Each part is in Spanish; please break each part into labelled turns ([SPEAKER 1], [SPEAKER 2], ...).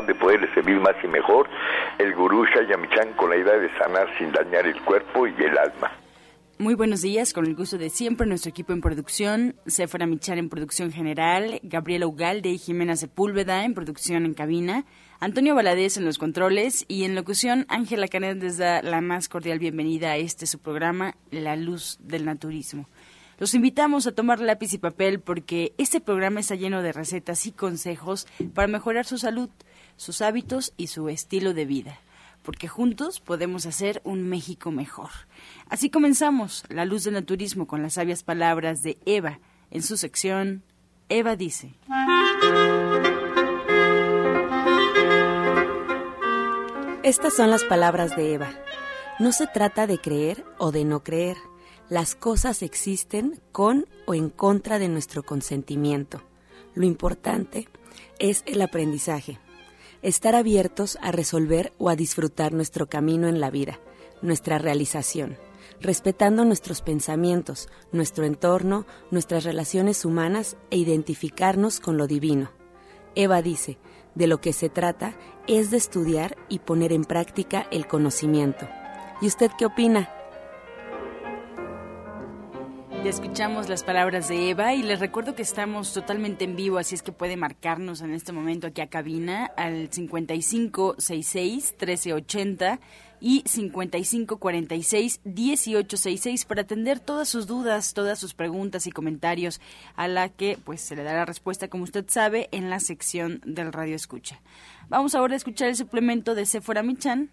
[SPEAKER 1] de poderle servir más y mejor, el gurú Shayamichan con la idea de sanar sin dañar el cuerpo y el alma.
[SPEAKER 2] Muy buenos días, con el gusto de siempre, nuestro equipo en producción, Sephora Michar en producción general, Gabriela Ugalde y Jimena Sepúlveda en producción en cabina, Antonio Valadez en los controles y en locución, Ángela Canet les da la más cordial bienvenida a este su programa, La Luz del Naturismo. Los invitamos a tomar lápiz y papel porque este programa está lleno de recetas y consejos para mejorar su salud, sus hábitos y su estilo de vida porque juntos podemos hacer un México mejor. Así comenzamos La Luz del Naturismo con las sabias palabras de Eva en su sección Eva dice.
[SPEAKER 3] Estas son las palabras de Eva. No se trata de creer o de no creer. Las cosas existen con o en contra de nuestro consentimiento. Lo importante es el aprendizaje estar abiertos a resolver o a disfrutar nuestro camino en la vida, nuestra realización, respetando nuestros pensamientos, nuestro entorno, nuestras relaciones humanas e identificarnos con lo divino. Eva dice, de lo que se trata es de estudiar y poner en práctica el conocimiento. ¿Y usted qué opina?
[SPEAKER 2] Ya escuchamos las palabras de Eva y les recuerdo que estamos totalmente en vivo, así es que puede marcarnos en este momento aquí a cabina al 5566 1380 y 5546 1866 para atender todas sus dudas, todas sus preguntas y comentarios a la que pues se le dará respuesta como usted sabe en la sección del radio escucha. Vamos ahora a escuchar el suplemento de Sephora Michan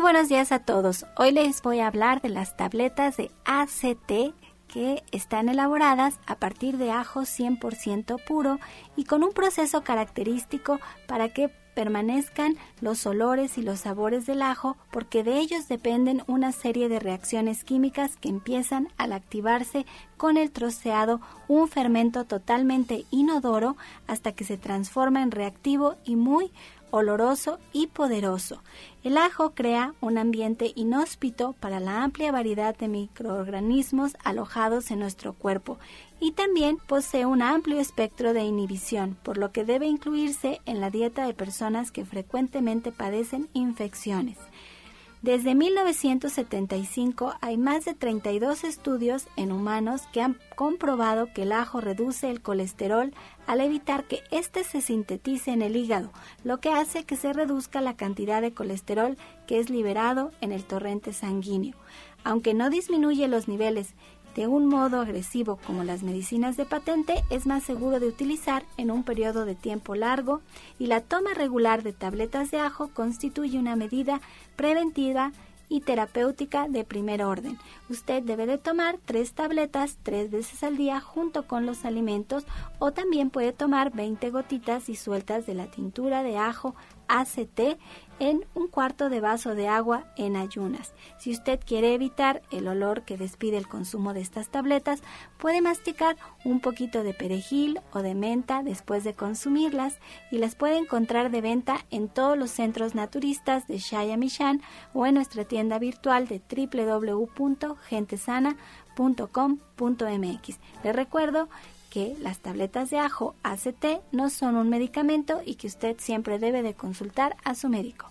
[SPEAKER 4] Muy buenos días a todos. Hoy les voy a hablar de las tabletas de ACT que están elaboradas a partir de ajo 100% puro y con un proceso característico para que permanezcan los olores y los sabores del ajo porque de ellos dependen una serie de reacciones químicas que empiezan al activarse con el troceado un fermento totalmente inodoro hasta que se transforma en reactivo y muy oloroso y poderoso. El ajo crea un ambiente inhóspito para la amplia variedad de microorganismos alojados en nuestro cuerpo y también posee un amplio espectro de inhibición, por lo que debe incluirse en la dieta de personas que frecuentemente padecen infecciones. Desde 1975 hay más de 32 estudios en humanos que han comprobado que el ajo reduce el colesterol al evitar que éste se sintetice en el hígado, lo que hace que se reduzca la cantidad de colesterol que es liberado en el torrente sanguíneo. Aunque no disminuye los niveles de un modo agresivo como las medicinas de patente es más seguro de utilizar en un periodo de tiempo largo y la toma regular de tabletas de ajo constituye una medida preventiva y terapéutica de primer orden. Usted debe de tomar tres tabletas tres veces al día junto con los alimentos o también puede tomar 20 gotitas disueltas de la tintura de ajo ACT en un cuarto de vaso de agua en ayunas. Si usted quiere evitar el olor que despide el consumo de estas tabletas, puede masticar un poquito de perejil o de menta después de consumirlas y las puede encontrar de venta en todos los centros naturistas de Shayamishan o en nuestra tienda virtual de www.gentesana.com.mx. Le recuerdo que las tabletas de ajo ACT no son un medicamento y que usted siempre debe de consultar a su médico.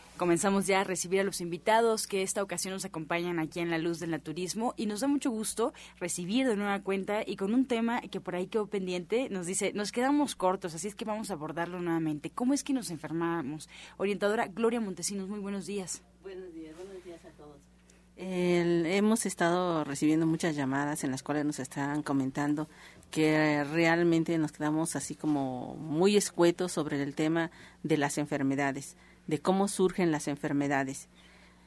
[SPEAKER 2] comenzamos ya a recibir a los invitados que esta ocasión nos acompañan aquí en La Luz del Naturismo y nos da mucho gusto recibir de nueva cuenta y con un tema que por ahí quedó pendiente, nos dice, nos quedamos cortos, así es que vamos a abordarlo nuevamente. ¿Cómo es que nos enfermamos? Orientadora Gloria Montesinos, muy buenos días.
[SPEAKER 5] Buenos días, buenos días a todos. hemos estado recibiendo muchas llamadas en las cuales nos están comentando que realmente nos quedamos así como muy escuetos sobre el tema de las enfermedades de cómo surgen las enfermedades.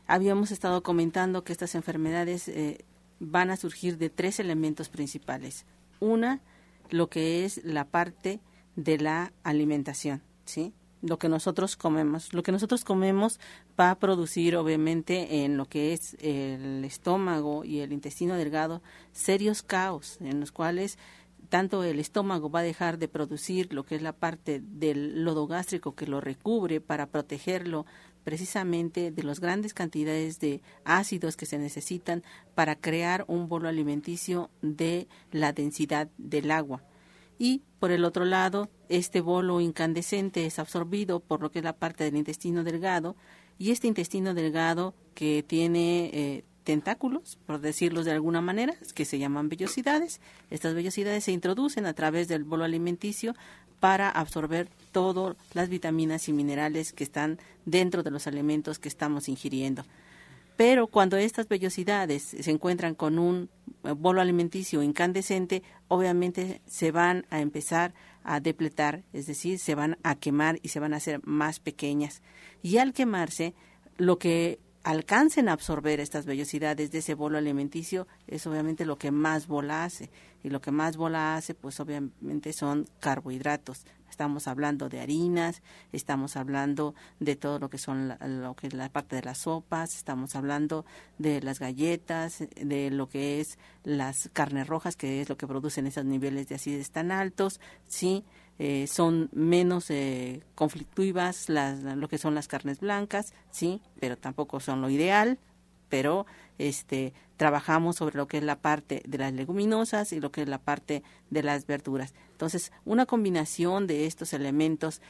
[SPEAKER 5] Habíamos estado comentando que estas enfermedades eh, van a surgir de tres elementos principales. Una, lo que es la parte de la alimentación, ¿sí? Lo que nosotros comemos. Lo que nosotros comemos va a producir, obviamente, en lo que es el estómago y el intestino delgado, serios caos en los cuales tanto el estómago va a dejar de producir lo que es la parte del lodo gástrico que lo recubre para protegerlo precisamente de las grandes cantidades de ácidos que se necesitan para crear un bolo alimenticio de la densidad del agua. Y por el otro lado, este bolo incandescente es absorbido por lo que es la parte del intestino delgado y este intestino delgado que tiene eh, tentáculos, por decirlo de alguna manera, que se llaman vellosidades. Estas vellosidades se introducen a través del bolo alimenticio para absorber todas las vitaminas y minerales que están dentro de los alimentos que estamos ingiriendo. Pero cuando estas vellosidades se encuentran con un eh, bolo alimenticio incandescente, obviamente se van a empezar a depletar, es decir, se van a quemar y se van a hacer más pequeñas. Y al quemarse, lo que alcancen a absorber estas vellosidades de ese bolo alimenticio es obviamente lo que más bola hace. Y lo que más bola hace pues obviamente son carbohidratos. Estamos hablando de harinas estamos hablando de todo lo que son la, lo que es la parte de las sopas estamos hablando de las galletas de lo que es las carnes rojas que es lo que producen esos niveles de acidez tan altos sí eh, son menos eh, conflictivas las, lo que son las carnes blancas, sí, pero tampoco son lo ideal, pero este trabajamos sobre lo que es la parte de las leguminosas y lo que es la parte de las verduras. Entonces, una combinación de estos elementos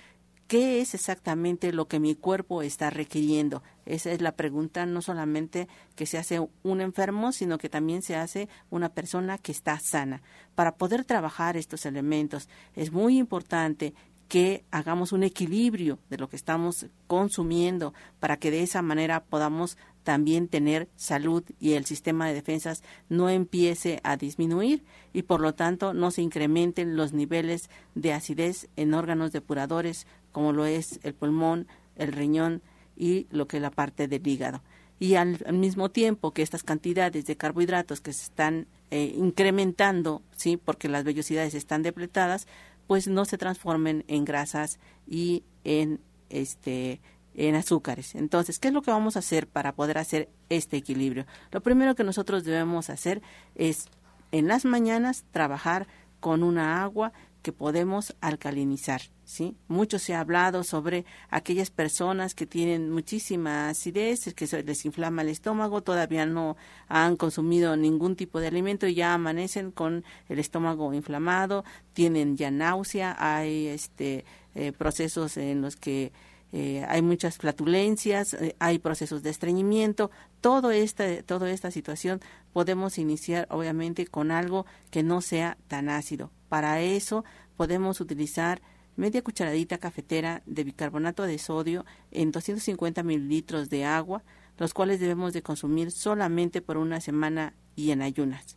[SPEAKER 5] ¿Qué es exactamente lo que mi cuerpo está requiriendo? Esa es la pregunta no solamente que se hace un enfermo, sino que también se hace una persona que está sana. Para poder trabajar estos elementos es muy importante que hagamos un equilibrio de lo que estamos consumiendo para que de esa manera podamos también tener salud y el sistema de defensas no empiece a disminuir y por lo tanto no se incrementen los niveles de acidez en órganos depuradores como lo es el pulmón, el riñón y lo que es la parte del hígado. Y al, mismo tiempo que estas cantidades de carbohidratos que se están eh, incrementando, sí, porque las vellosidades están depletadas, pues no se transformen en grasas y en este en azúcares. Entonces, ¿qué es lo que vamos a hacer para poder hacer este equilibrio? Lo primero que nosotros debemos hacer es en las mañanas trabajar con una agua que podemos alcalinizar. ¿sí? Mucho se ha hablado sobre aquellas personas que tienen muchísima acidez, que se les inflama el estómago, todavía no han consumido ningún tipo de alimento y ya amanecen con el estómago inflamado, tienen ya náusea, hay este, eh, procesos en los que eh, hay muchas flatulencias, eh, hay procesos de estreñimiento, todo esta, toda esta situación podemos iniciar obviamente con algo que no sea tan ácido. Para eso podemos utilizar media cucharadita cafetera de bicarbonato de sodio en 250 mililitros de agua, los cuales debemos de consumir solamente por una semana y en ayunas.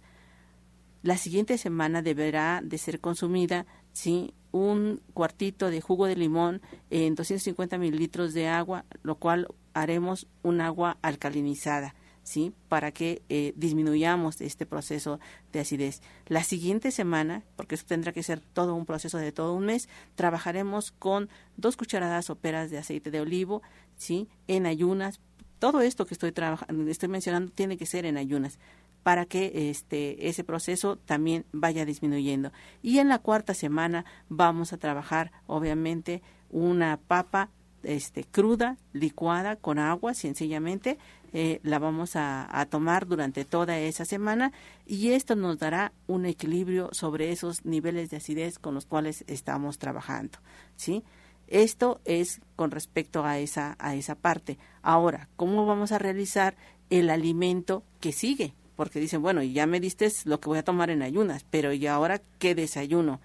[SPEAKER 5] La siguiente semana deberá de ser consumida ¿sí? un cuartito de jugo de limón en 250 mililitros de agua, lo cual haremos un agua alcalinizada. ¿sí? Para que eh, disminuyamos este proceso de acidez. La siguiente semana, porque eso tendrá que ser todo un proceso de todo un mes, trabajaremos con dos cucharadas soperas de aceite de olivo, ¿sí? En ayunas. Todo esto que estoy estoy mencionando tiene que ser en ayunas para que este ese proceso también vaya disminuyendo. Y en la cuarta semana vamos a trabajar obviamente una papa este cruda, licuada con agua sencillamente eh, la vamos a, tomar durante toda esa semana y esto nos dará un equilibrio sobre esos niveles de acidez con los cuales estamos trabajando, ¿sí? Esto es con respecto a esa, a esa parte. Ahora, ¿cómo vamos a realizar el alimento que sigue? Porque dicen, bueno, ya me diste lo que voy a tomar en ayunas, pero ¿y ahora qué desayuno?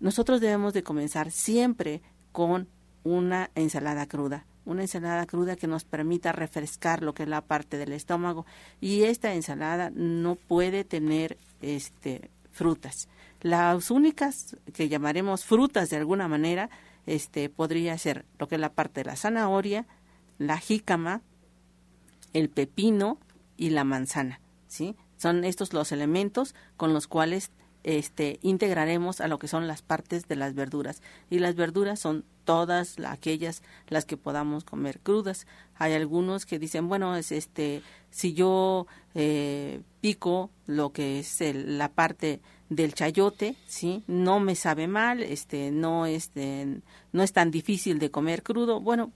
[SPEAKER 5] Nosotros debemos de comenzar siempre con una ensalada cruda una ensalada cruda que nos permita refrescar lo que es la parte del estómago y esta ensalada no puede tener este frutas. Las únicas que llamaremos frutas de alguna manera este podría ser lo que es la parte de la zanahoria, la jícama, el pepino y la manzana, ¿sí? Son estos los elementos con los cuales este, integraremos a lo que son las partes de las verduras. Y las verduras son todas aquellas las que podamos comer crudas. Hay algunos que dicen, bueno, es este, si yo eh, pico lo que es la parte del chayote, sí, no me sabe mal, este, no este, no es tan difícil de comer crudo. Bueno,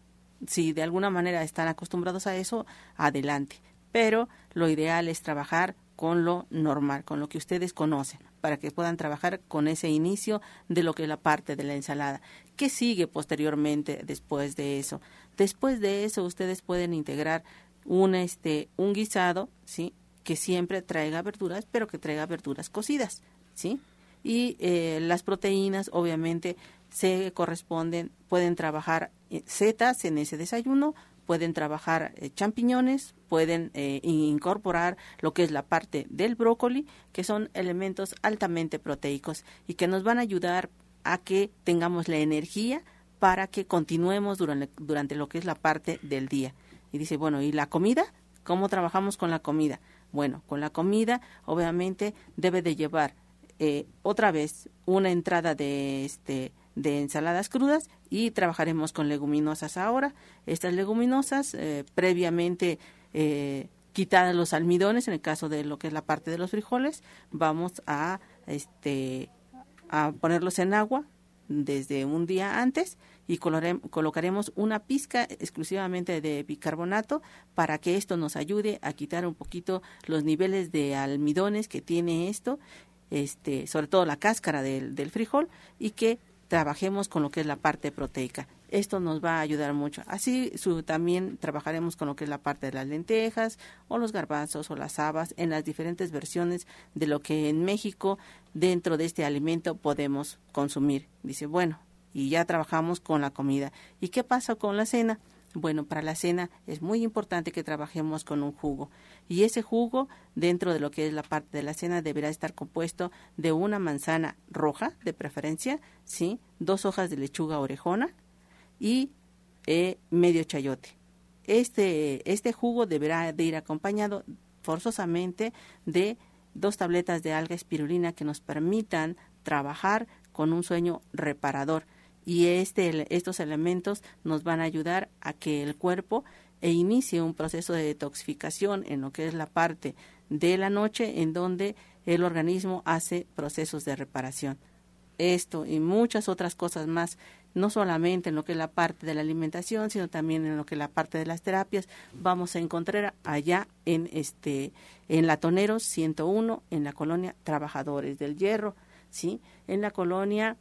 [SPEAKER 5] si de alguna manera están acostumbrados a eso, adelante. Pero lo ideal es trabajar con lo normal, con lo que ustedes conocen, para que puedan trabajar con ese inicio de lo que es la parte de la ensalada. ¿Qué sigue posteriormente después de eso? Después de eso ustedes pueden integrar un este un guisado, ¿sí? que siempre traiga verduras, pero que traiga verduras cocidas, ¿sí? Y eh, las proteínas, obviamente, se corresponden, pueden trabajar eh, setas en ese desayuno, pueden trabajar eh, champiñones, pueden eh, incorporar lo que es la parte del brócoli, que son elementos altamente proteicos y que nos van a ayudar a que tengamos la energía para que continuemos durante, durante lo que es la parte del día. Y dice, bueno, ¿y la comida? ¿Cómo trabajamos con la comida? Bueno, con la comida obviamente debe de llevar eh, otra vez una entrada de este de ensaladas crudas y trabajaremos con leguminosas ahora. Estas leguminosas eh, previamente eh, quitadas los almidones, en el caso de lo que es la parte de los frijoles, vamos a, este, a ponerlos en agua desde un día antes y colocaremos una pizca exclusivamente de bicarbonato para que esto nos ayude a quitar un poquito los niveles de almidones que tiene esto, este, sobre todo la cáscara del, del frijol y que trabajemos con lo que es la parte proteica. Esto nos va a ayudar mucho. Así también trabajaremos con lo que es la parte de las lentejas o los garbanzos o las habas en las diferentes versiones de lo que en México dentro de este alimento podemos consumir. Dice, bueno, y ya trabajamos con la comida. ¿Y qué pasa con la cena? Bueno, para la cena es muy importante que trabajemos con un jugo. Y ese jugo, dentro de lo que es la parte de la cena, deberá estar compuesto de una manzana roja, de preferencia, ¿sí? Dos hojas de lechuga orejona y eh, medio chayote. Este, este jugo deberá de ir acompañado forzosamente de dos tabletas de alga espirulina que nos permitan trabajar con un sueño reparador y este, estos elementos nos van a ayudar a que el cuerpo e inicie un proceso de detoxificación en lo que es la parte de la noche en donde el organismo hace procesos de reparación. Esto y muchas otras cosas más, no solamente en lo que es la parte de la alimentación, sino también en lo que es la parte de las terapias, vamos a encontrar allá en este en Latoneros 101 en la colonia Trabajadores del Hierro, ¿sí? En la colonia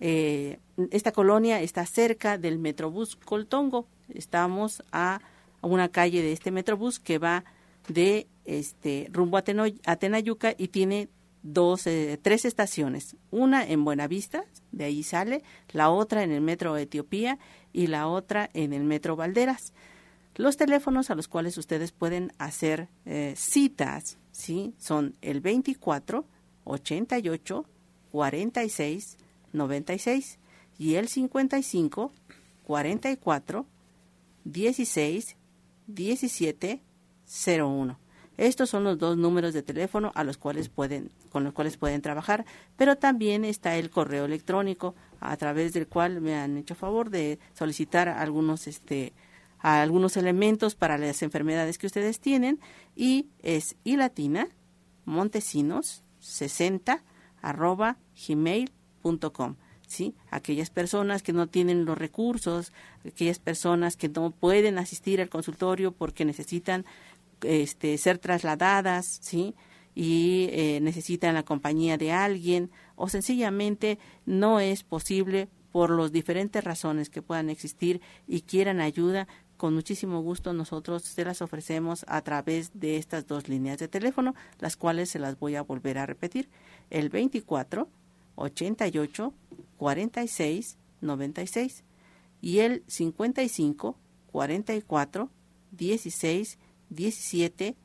[SPEAKER 5] eh, esta colonia está cerca del Metrobús Coltongo. Estamos a una calle de este Metrobús que va de este rumbo a, Tenayuca y tiene dos, eh, tres estaciones. Una en Buenavista, de ahí sale, la otra en el Metro Etiopía y la otra en el Metro Valderas. Los teléfonos a los cuales ustedes pueden hacer eh, citas, ¿sí? Son el 24 88 46 96 y el 55 44 16 17 01. Estos son los dos números de teléfono a los cuales pueden, con los cuales pueden trabajar, pero también está el correo electrónico a través del cual me han hecho favor de solicitar algunos, este, algunos elementos para las enfermedades que ustedes tienen y es ilatina montesinos 60 arroba gmail ¿sí? Aquellas personas que no tienen los recursos, aquellas personas que no pueden asistir al consultorio porque necesitan este, ser trasladadas, ¿sí? Y eh, necesitan la compañía de alguien o sencillamente no es posible por las diferentes razones que puedan existir y quieran ayuda, con muchísimo gusto nosotros se las ofrecemos a través de estas dos líneas de teléfono, las cuales se las voy a volver a repetir. El 24 88 46 96 y el 55 44 16 17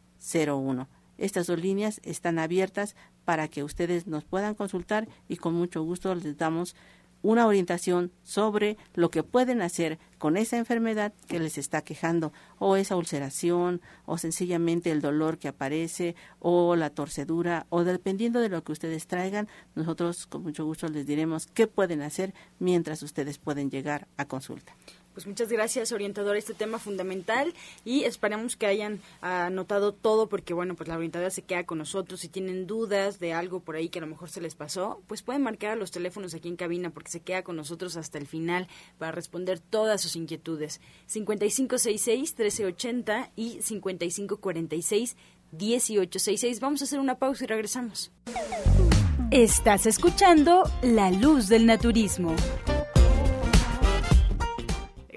[SPEAKER 5] 01. Estas dos líneas están abiertas para que ustedes nos puedan consultar y con mucho gusto les damos una orientación sobre lo que pueden hacer con esa enfermedad que les está quejando, o esa ulceración, o sencillamente el dolor que aparece, o la torcedura, o dependiendo de lo que ustedes traigan, nosotros con mucho gusto les diremos qué pueden hacer mientras ustedes pueden llegar a consulta.
[SPEAKER 2] Pues muchas gracias, orientador, este tema fundamental y esperamos que hayan anotado todo porque, bueno, pues la orientadora se queda con nosotros. Si tienen dudas de algo por ahí que a lo mejor se les pasó, pues pueden marcar a los teléfonos aquí en cabina porque se queda con nosotros hasta el final para responder todas sus inquietudes. 5566-1380 y 5546-1866. Vamos a hacer una pausa y regresamos.
[SPEAKER 6] Estás escuchando La Luz del Naturismo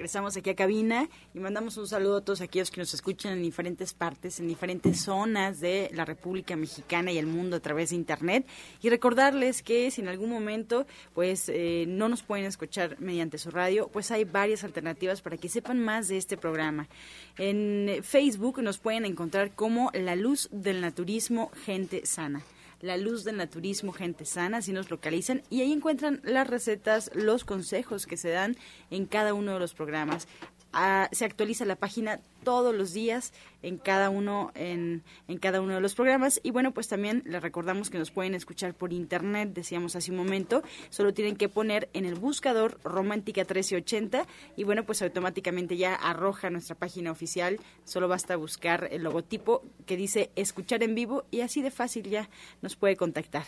[SPEAKER 2] regresamos aquí a cabina y mandamos un saludo a todos aquellos que nos escuchan en diferentes partes, en diferentes zonas de la República Mexicana y el mundo a través de Internet. Y recordarles que si en algún momento pues eh, no nos pueden escuchar mediante su radio, pues hay varias alternativas para que sepan más de este programa. En Facebook nos pueden encontrar como La Luz del Naturismo Gente Sana. La Luz del Naturismo Gente Sana, así nos localizan y ahí encuentran las recetas, los consejos que se dan en cada uno de los programas. Se actualiza la página todos los días en cada uno en, en, cada uno de los programas. Y bueno pues también les recordamos que nos pueden escuchar por internet decíamos hace un momento. Solo tienen que poner en el buscador romántica 1380 y bueno pues automáticamente ya arroja nuestra página oficial. Solo basta buscar el logotipo que dice escuchar en vivo y así de fácil ya nos puede contactar.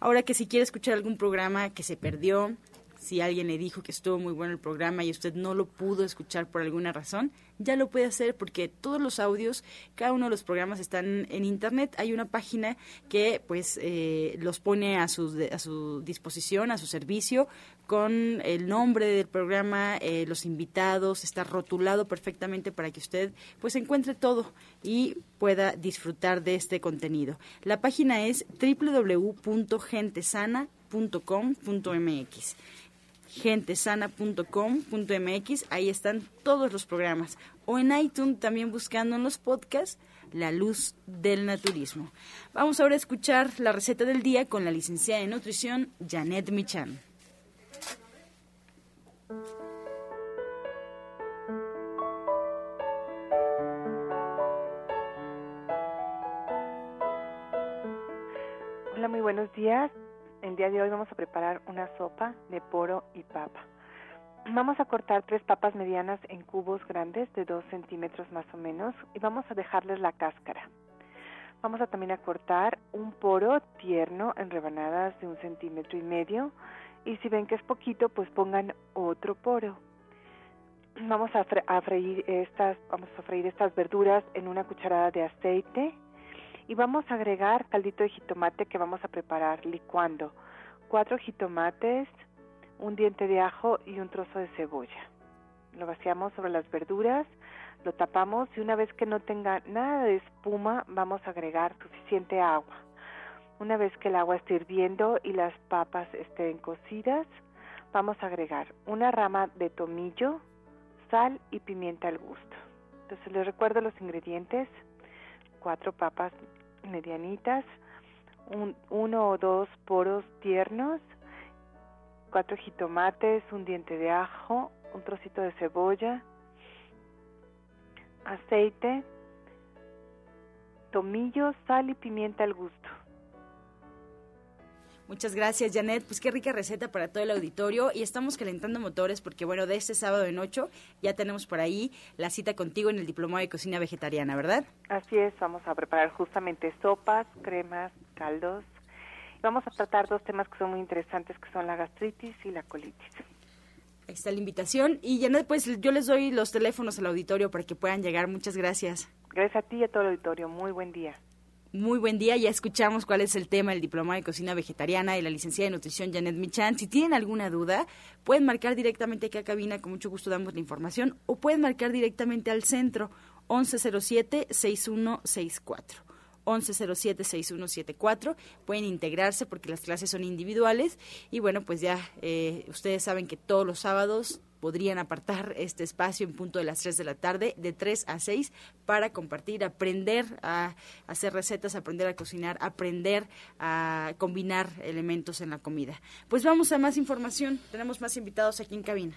[SPEAKER 2] Ahora que si quiere escuchar algún programa que se perdió si alguien le dijo que estuvo muy bueno el programa y usted no lo pudo escuchar por alguna razón, ya lo puede hacer porque todos los audios, cada uno de los programas están en internet. Hay una página que pues eh, los pone a su, a su disposición, a su servicio, con el nombre del programa, eh, los invitados, está rotulado perfectamente para que usted pues encuentre todo y pueda disfrutar de este contenido. La página es www.gentesana.com.mx gentesana.com.mx, ahí están todos los programas. O en iTunes también buscando en los podcasts La Luz del Naturismo. Vamos ahora a escuchar la receta del día con la licenciada en nutrición Janet Michan.
[SPEAKER 7] Hola, muy buenos días. El día de hoy vamos a preparar una sopa de poro y papa. Vamos a cortar tres papas medianas en cubos grandes de dos centímetros más o menos y vamos a dejarles la cáscara. Vamos a también a cortar un poro tierno en rebanadas de un centímetro y medio y si ven que es poquito pues pongan otro poro. Vamos a, freír estas, vamos a freír estas verduras en una cucharada de aceite y vamos a agregar caldito de jitomate que vamos a preparar licuando. Cuatro jitomates, un diente de ajo y un trozo de cebolla. Lo vaciamos sobre las verduras, lo tapamos y una vez que no tenga nada de espuma vamos a agregar suficiente agua. Una vez que el agua esté hirviendo y las papas estén cocidas, vamos a agregar una rama de tomillo, sal y pimienta al gusto. Entonces les recuerdo los ingredientes. Cuatro papas medianitas, un, uno o dos poros tiernos, cuatro jitomates, un diente de ajo, un trocito de cebolla, aceite, tomillo, sal y pimienta al gusto.
[SPEAKER 2] Muchas gracias, Janet. Pues qué rica receta para todo el auditorio. Y estamos calentando motores porque, bueno, de este sábado en ocho ya tenemos por ahí la cita contigo en el Diplomado de Cocina Vegetariana, ¿verdad?
[SPEAKER 7] Así es, vamos a preparar justamente sopas, cremas, caldos. Vamos a tratar dos temas que son muy interesantes, que son la gastritis y la colitis.
[SPEAKER 2] Ahí está la invitación. Y Janet, pues yo les doy los teléfonos al auditorio para que puedan llegar. Muchas gracias.
[SPEAKER 7] Gracias a ti y a todo el auditorio. Muy buen día.
[SPEAKER 2] Muy buen día. Ya escuchamos cuál es el tema del diploma de cocina vegetariana y la licenciada de nutrición Janet Michan. Si tienen alguna duda, pueden marcar directamente aquí a cabina, con mucho gusto damos la información, o pueden marcar directamente al centro 1107-6164. 1107-6174. Pueden integrarse porque las clases son individuales. Y bueno, pues ya eh, ustedes saben que todos los sábados podrían apartar este espacio en punto de las 3 de la tarde, de 3 a 6, para compartir, aprender a hacer recetas, aprender a cocinar, aprender a combinar elementos en la comida. Pues vamos a más información. Tenemos más invitados aquí en cabina.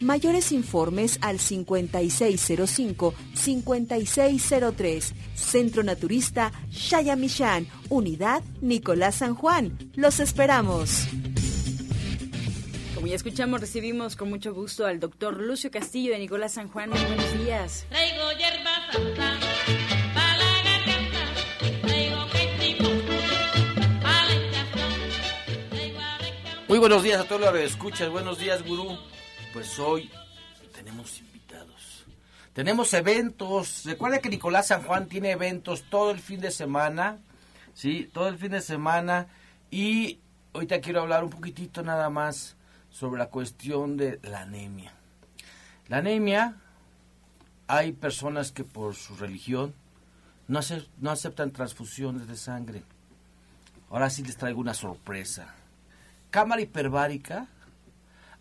[SPEAKER 8] Mayores informes al 5605-5603. Centro Naturista Shayamishan, Unidad Nicolás San Juan. Los esperamos.
[SPEAKER 2] Como ya escuchamos, recibimos con mucho gusto al doctor Lucio Castillo de Nicolás San Juan. Muy buenos días.
[SPEAKER 9] Muy buenos días a todos los que escuchan. Buenos días, gurú pues hoy tenemos invitados. Tenemos eventos. Recuerda que Nicolás San Juan tiene eventos todo el fin de semana. Sí, todo el fin de semana. Y ahorita quiero hablar un poquitito nada más sobre la cuestión de la anemia. La anemia, hay personas que por su religión no, no aceptan transfusiones de sangre. Ahora sí les traigo una sorpresa. Cámara hiperbárica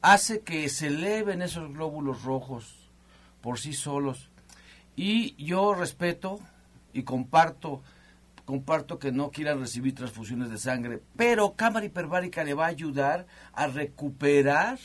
[SPEAKER 9] hace que se eleven esos glóbulos rojos por sí solos. Y yo respeto y comparto comparto que no quieran recibir transfusiones de sangre, pero cámara hiperbárica le va a ayudar a recuperar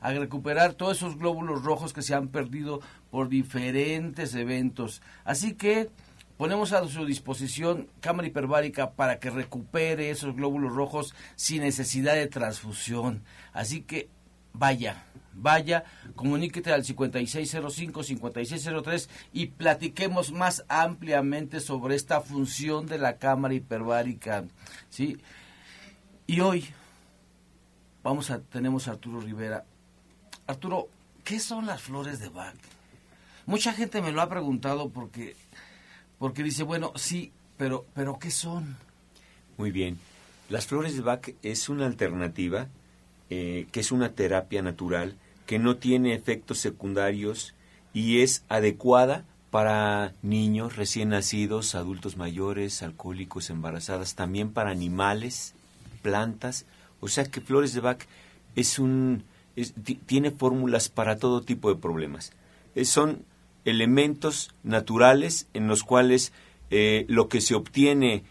[SPEAKER 9] a recuperar todos esos glóbulos rojos que se han perdido por diferentes eventos. Así que ponemos a su disposición cámara hiperbárica para que recupere esos glóbulos rojos sin necesidad de transfusión. Así que vaya, vaya, comuníquete al 5605-5603 y platiquemos más ampliamente sobre esta función de la cámara hiperbárica, ¿sí? Y hoy vamos a tenemos a Arturo Rivera. Arturo, ¿qué son las flores de Bach? Mucha gente me lo ha preguntado porque porque dice, bueno, sí, pero pero ¿qué son?
[SPEAKER 10] Muy bien. Las flores de Bach es una alternativa eh, que es una terapia natural, que no tiene efectos secundarios y es adecuada para niños recién nacidos, adultos mayores, alcohólicos, embarazadas, también para animales, plantas. O sea que Flores de Bach es un, tiene fórmulas para todo tipo de problemas. Eh, son elementos naturales en los cuales eh, lo que se obtiene,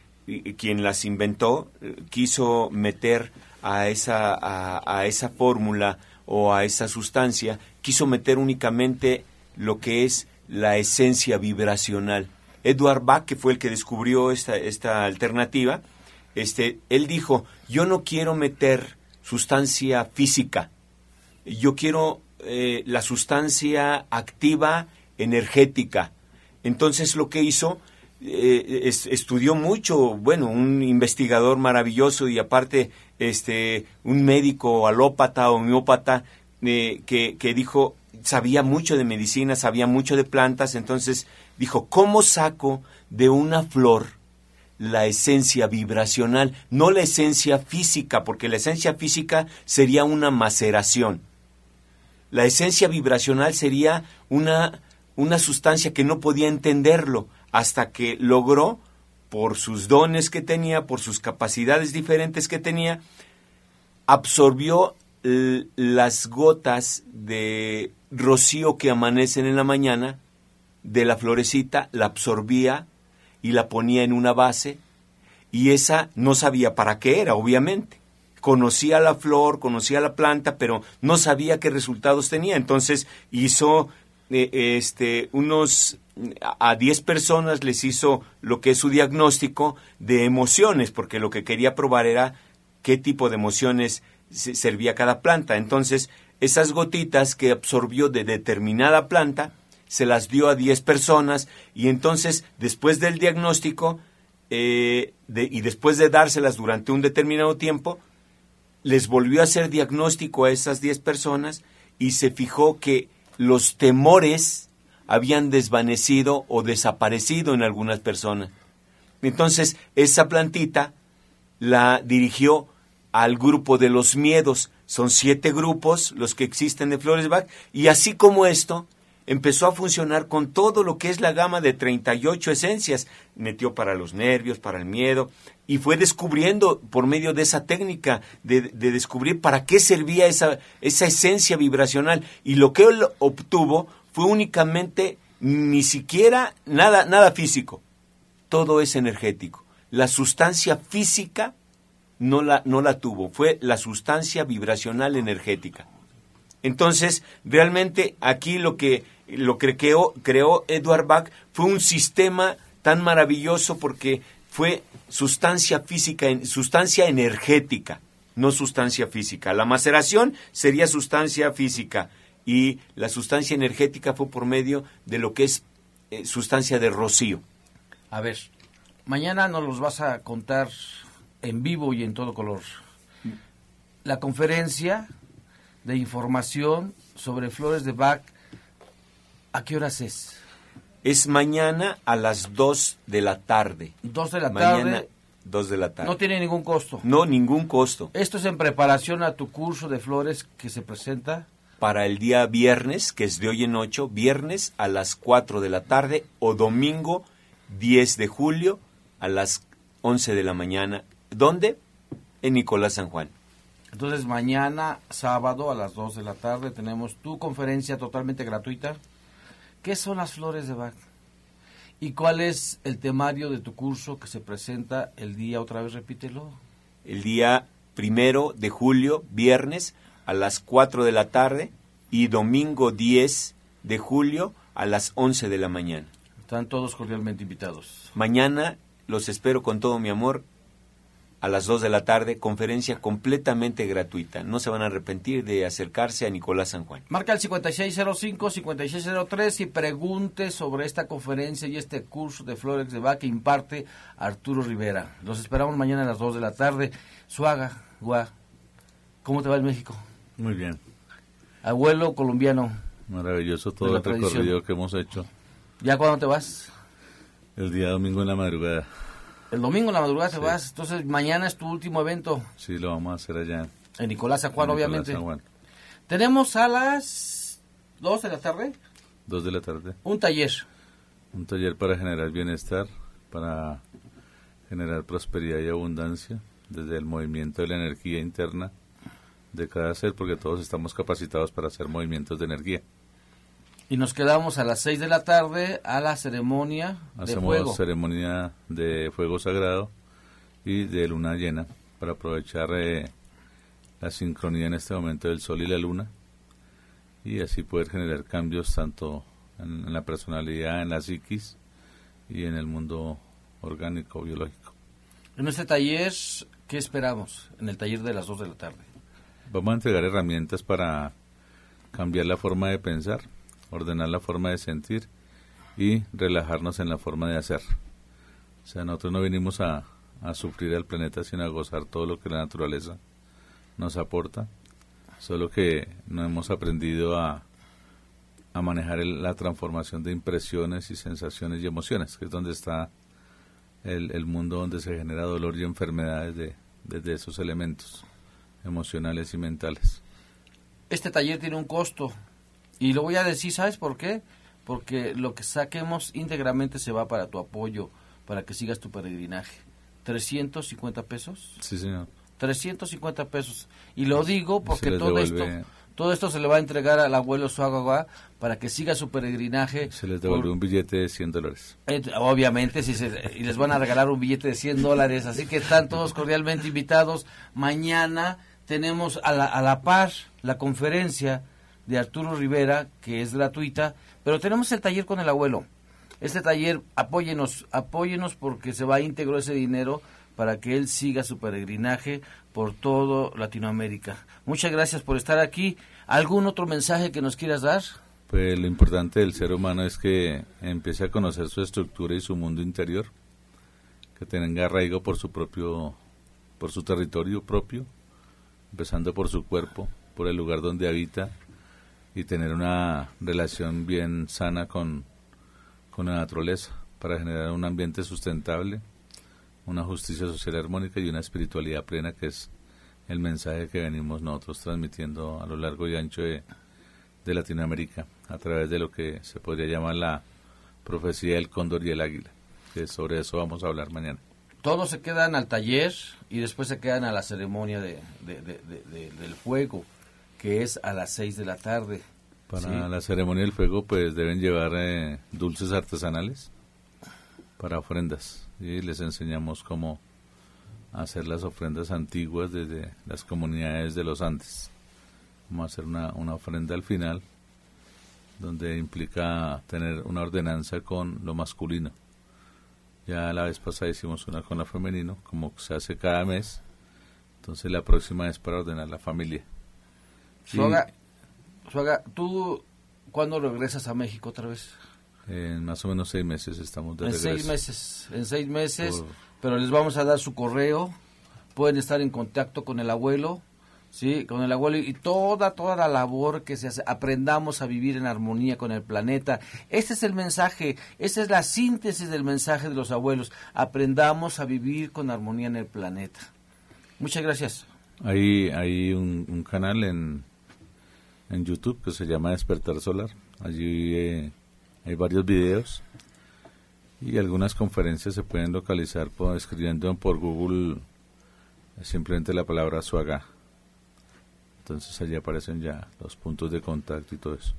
[SPEAKER 10] quien las inventó, quiso meter a esa, a, esa fórmula o a esa sustancia, quiso meter únicamente lo que es la esencia vibracional. Edward Bach, que fue el que descubrió esta, esta alternativa, este, él dijo, yo no quiero meter sustancia física, yo quiero eh, la sustancia activa energética. Entonces lo que hizo eh, estudió mucho, bueno, un investigador maravilloso y aparte este un médico alópata, homeópata, eh, que, que dijo, sabía mucho de medicina, sabía mucho de plantas, entonces dijo, ¿cómo saco de una flor la esencia vibracional, no la esencia física, porque la esencia física sería una maceración. La esencia vibracional sería una, una sustancia que no podía entenderlo hasta que logró, por sus dones que tenía, por sus capacidades diferentes que tenía, absorbió las gotas de rocío que amanecen en la mañana de la florecita, la absorbía y la ponía en una base y esa no sabía para qué era, obviamente. Conocía la flor, conocía la planta, pero no sabía qué resultados tenía. Entonces hizo este, unos a 10 personas les hizo lo que es su diagnóstico de emociones, porque lo que quería probar era qué tipo de emociones servía cada planta. Entonces, esas gotitas que absorbió de determinada planta, se las dio a 10 personas y entonces, después del diagnóstico eh, y después de dárselas durante un determinado tiempo, les volvió a hacer diagnóstico a esas 10 personas y se fijó que los temores habían desvanecido o desaparecido en algunas personas. Entonces, esa plantita la dirigió al grupo de los miedos. Son siete grupos los que existen de Flores Bach y así como esto, empezó a funcionar con todo lo que es la gama de 38 esencias. Metió para los nervios, para el miedo, y fue descubriendo por medio de esa técnica de, descubrir para qué servía esa, esa esencia vibracional. Y lo que él obtuvo fue únicamente ni siquiera nada, nada físico. Todo es energético. La sustancia física no la, no la tuvo, fue la sustancia vibracional energética. Entonces, realmente aquí lo que lo creó, creó Edward Bach fue un sistema tan maravilloso porque fue sustancia física, sustancia energética, no sustancia física. La maceración sería sustancia física y la sustancia energética fue por medio de lo que es eh, sustancia de rocío.
[SPEAKER 9] A ver, mañana nos los vas a contar en vivo y en todo color. La conferencia de información sobre flores de Bach ¿A qué horas es?
[SPEAKER 10] Es mañana a las 2 de la tarde.
[SPEAKER 9] 2 de la tarde.
[SPEAKER 10] 2 de la tarde.
[SPEAKER 9] No tiene ningún costo.
[SPEAKER 10] No, ningún costo.
[SPEAKER 9] ¿Esto es en preparación a tu curso de flores que se presenta?
[SPEAKER 10] Para el día viernes, que es de hoy en 8, viernes a las 4 de la tarde o domingo 10 de julio a las 11 de la mañana. ¿Dónde? En Nicolás San Juan.
[SPEAKER 9] Entonces mañana, sábado a las 2 de la tarde, tenemos tu conferencia totalmente gratuita. ¿Qué son las flores de Bach? ¿Y cuál es el temario de tu curso que se presenta el día, otra vez repítelo?
[SPEAKER 10] El día primero de julio, viernes, a las 4 de la tarde y domingo 10 de julio a las 11 de la mañana.
[SPEAKER 9] Están todos cordialmente invitados.
[SPEAKER 10] Mañana los espero con todo mi amor a las 2 de la tarde, conferencia completamente gratuita. No se van a arrepentir de acercarse a Nicolás San Juan.
[SPEAKER 9] Marca el 5605-5603 y pregunte sobre esta conferencia y este curso de Flores de Bach que imparte Arturo Rivera. Los esperamos mañana a las 2 de la tarde. Suaga, Gua, ¿cómo te va en México?
[SPEAKER 11] Muy bien.
[SPEAKER 9] Abuelo colombiano.
[SPEAKER 11] Maravilloso todo el recorrido que hemos hecho.
[SPEAKER 9] ¿Ya cuándo te vas?
[SPEAKER 11] El día domingo en la madrugada.
[SPEAKER 9] El domingo en la madrugada te vas, entonces mañana es tu último evento.
[SPEAKER 11] Sí, lo vamos a hacer allá.
[SPEAKER 9] En Nicolás San Juan, obviamente. Tenemos a las 2 de la tarde.
[SPEAKER 11] 2 de la tarde.
[SPEAKER 9] Un taller.
[SPEAKER 11] Un taller para generar bienestar, para generar prosperidad y abundancia desde el movimiento de la energía interna de cada ser, porque todos estamos capacitados para hacer movimientos de energía.
[SPEAKER 9] Y nos quedamos a las 6 de la tarde a la ceremonia
[SPEAKER 11] de fuego. ceremonia de fuego sagrado y de luna llena para aprovechar eh, la sincronía en este momento del sol y la luna y así poder generar cambios tanto en, la personalidad, en la psiquis y en el mundo orgánico, biológico.
[SPEAKER 9] En este taller, ¿qué esperamos en el taller de las 2 de la tarde?
[SPEAKER 11] Vamos a entregar herramientas para cambiar la forma de pensar ordenar la forma de sentir y relajarnos en la forma de hacer. O sea, nosotros no venimos a, a sufrir al planeta, sino a gozar todo lo que la naturaleza nos aporta, solo que no hemos aprendido a, a manejar la transformación de impresiones y sensaciones y emociones, que es donde está el, el mundo donde se genera dolor y enfermedades de, desde esos elementos emocionales y mentales.
[SPEAKER 9] Este taller tiene un costo y lo voy a decir, ¿sabes por qué? Porque lo que saquemos íntegramente se va para tu apoyo, para que sigas tu peregrinaje. 350 pesos.
[SPEAKER 11] Sí, señor.
[SPEAKER 9] 350 pesos. Y lo digo porque todo esto todo esto se le va a entregar al abuelo Suagagua para que siga su peregrinaje.
[SPEAKER 11] Se les devuelve un billete de 100 dólares.
[SPEAKER 9] Eh, obviamente, si y les van a regalar un billete de 100 dólares. Así que están todos cordialmente invitados. Mañana tenemos a la, a la par la conferencia de Arturo Rivera, que es gratuita, pero tenemos el taller con el abuelo. Este taller, apóyenos, apóyenos porque se va a integrar ese dinero para que él siga su peregrinaje por todo Latinoamérica. Muchas gracias por estar aquí. ¿Algún otro mensaje que nos quieras dar?
[SPEAKER 11] Pues lo importante del ser humano es que empiece a conocer su estructura y su mundo interior, que tenga arraigo por su propio, por su territorio propio, empezando por su cuerpo, por el lugar donde habita y tener una relación bien sana con, con la naturaleza para generar un ambiente sustentable una justicia social armónica y una espiritualidad plena que es el mensaje que venimos nosotros transmitiendo a lo largo y ancho de, Latinoamérica a través de lo que se podría llamar la profecía del cóndor y el águila, que sobre eso vamos a hablar mañana.
[SPEAKER 9] Todos se quedan al taller y después se quedan a la ceremonia de, del fuego, que es a las seis de la tarde.
[SPEAKER 11] Para la ceremonia del fuego, pues deben llevar eh, dulces artesanales para ofrendas y les enseñamos cómo hacer las ofrendas antiguas desde las comunidades de los Andes. Vamos a hacer una, una ofrenda al final donde implica tener una ordenanza con lo masculino. Ya la vez pasada hicimos una con lo femenino, como se hace cada mes. Entonces la próxima es para ordenar la familia.
[SPEAKER 9] Suaga, Suaga, ¿tú cuándo regresas a México otra vez?
[SPEAKER 11] En más o menos seis meses estamos de
[SPEAKER 9] en seis meses, en seis meses, pero les vamos a dar su correo, pueden estar en contacto con el abuelo, sí, con el abuelo y toda, toda la labor que se hace, aprendamos a vivir en armonía con el planeta. Este es el mensaje, esta es la síntesis del mensaje de los abuelos, aprendamos a vivir con armonía en el planeta. Muchas gracias.
[SPEAKER 11] Hay, hay un, un canal en, en YouTube que se llama Despertar Solar. Allí eh, hay varios videos y algunas conferencias se pueden localizar por, escribiendo por Google simplemente la palabra Suaga. Entonces allí aparecen ya los puntos de contacto y todo eso.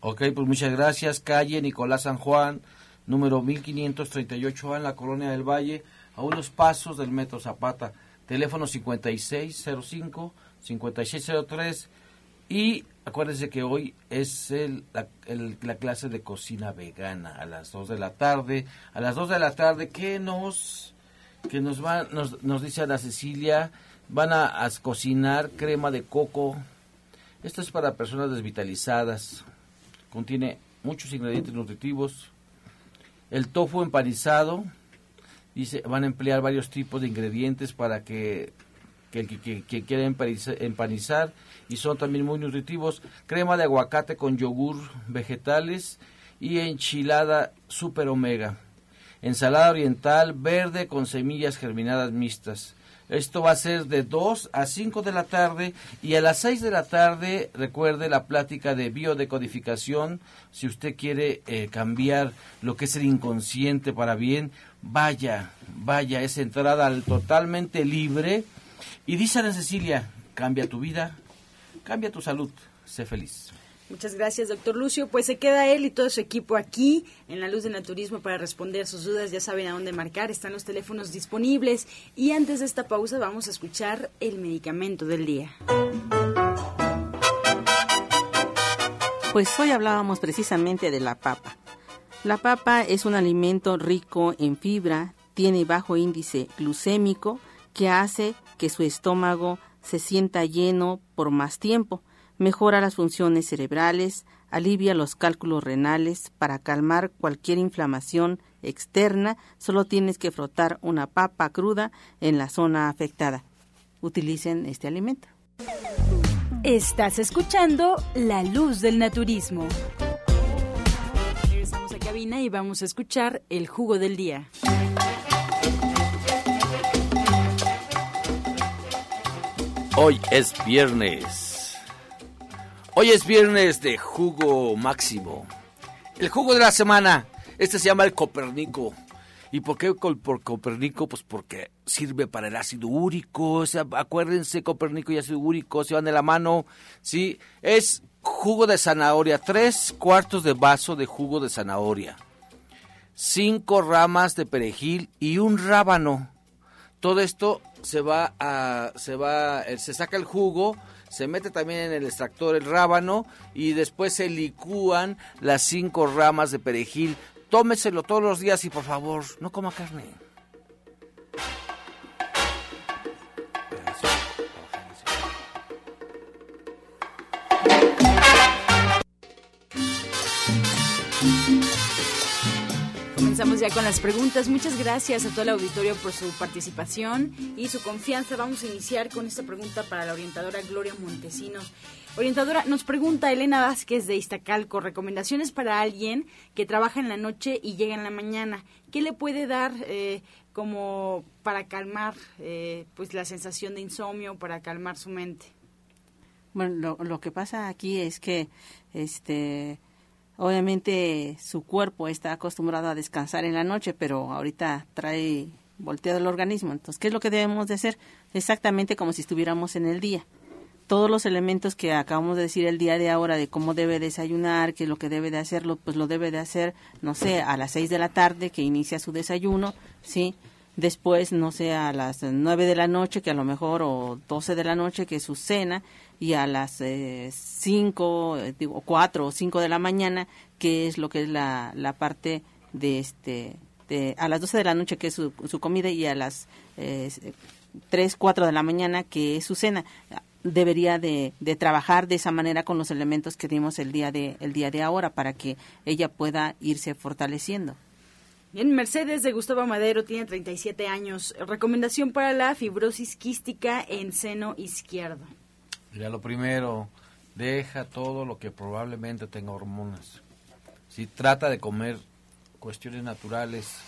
[SPEAKER 9] Ok, pues muchas gracias. Calle Nicolás San Juan, número 1538A en la Colonia del Valle, a unos pasos del Metro Zapata. Teléfono 5605-5603 y acuérdense que hoy es el, la, clase de cocina vegana a las 2 de la tarde. A las 2 de la tarde, ¿qué nos, que nos, va, nos, nos dice Ana Cecilia? Van a, cocinar crema de coco. Esto es para personas desvitalizadas. Contiene muchos ingredientes nutritivos. El tofu empanizado. Dice, van a emplear varios tipos de ingredientes para que que, que, que quiere empanizar y son también muy nutritivos. Crema de aguacate con yogur vegetales y enchilada super omega. Ensalada oriental verde con semillas germinadas mixtas. Esto va a ser de 2 a 5 de la tarde y a las 6 de la tarde recuerde la plática de biodecodificación. Si usted quiere eh, cambiar lo que es el inconsciente para bien, vaya, vaya, es entrada al totalmente libre. Y dice Ana Cecilia, cambia tu vida, Cambia tu salud. Sé feliz.
[SPEAKER 2] Muchas gracias, doctor Lucio. Pues se queda él y todo su equipo aquí en la luz del naturismo para responder sus dudas. Ya saben a dónde marcar, están los teléfonos disponibles. Y antes de esta pausa vamos a escuchar el medicamento del día.
[SPEAKER 5] Pues hoy hablábamos precisamente de la papa. La papa es un alimento rico en fibra, tiene bajo índice glucémico que hace que su estómago se sienta lleno por más tiempo, mejora las funciones cerebrales, alivia los cálculos renales, para calmar cualquier inflamación externa, solo tienes que frotar una papa cruda en la zona afectada. Utilicen este alimento.
[SPEAKER 2] Estás escuchando La Luz del Naturismo. cabina y vamos a escuchar el jugo del día.
[SPEAKER 9] Hoy es viernes. Hoy es viernes de jugo máximo. El jugo de la semana. Este se llama el Copernico. ¿Y por qué por Copernico? Pues porque sirve para el ácido úrico. Acuérdense, Copernico y ácido úrico se van de la mano. Sí, es jugo de zanahoria. Tres cuartos de vaso de jugo de zanahoria. Cinco ramas de perejil y un rábano. Todo esto se va a, se va, eh, se saca el jugo, se mete también en el extractor el rábano y después se licúan las cinco ramas de perejil. Tómeselo todos los días y por favor, no coma carne.
[SPEAKER 2] Comenzamos ya con las preguntas. Muchas gracias a todo el auditorio por su participación y su confianza. Vamos a iniciar con esta pregunta para la orientadora Gloria Montesinos. Orientadora, nos pregunta Elena Vázquez de Iztacalco, recomendaciones para alguien que trabaja en la noche y llega en la mañana. ¿Qué le puede dar eh, como para calmar eh, pues la sensación de insomnio, para calmar su mente?
[SPEAKER 5] Bueno, lo, lo que pasa aquí es que este Obviamente su cuerpo está acostumbrado a descansar en la noche, pero ahorita trae volteado el organismo. Entonces, ¿qué es lo que debemos de hacer? Exactamente como si estuviéramos en el día. Todos los elementos que acabamos de decir el día de ahora de cómo debe desayunar, qué es lo que debe de hacerlo, pues lo debe de hacer, no sé, a las seis de la tarde que inicia su desayuno, ¿sí? Después, no sé, a las nueve de la noche, que a lo mejor, o doce de la noche, que su cena, y a las 5, eh, digo, 4 o 5 de la mañana, que es lo que es la, la parte de este, de, a las 12 de la noche, que es su, su comida, y a las eh, 3, 4 de la mañana, que es su cena. Debería de, de, trabajar de esa manera con los elementos que dimos el día de, el día de ahora para que ella pueda irse fortaleciendo.
[SPEAKER 2] Bien, Mercedes de Gustavo Madero tiene 37 años. Recomendación para la fibrosis quística en seno izquierdo.
[SPEAKER 9] Mira, lo primero, deja todo lo que probablemente tenga hormonas. Si trata de comer cuestiones naturales.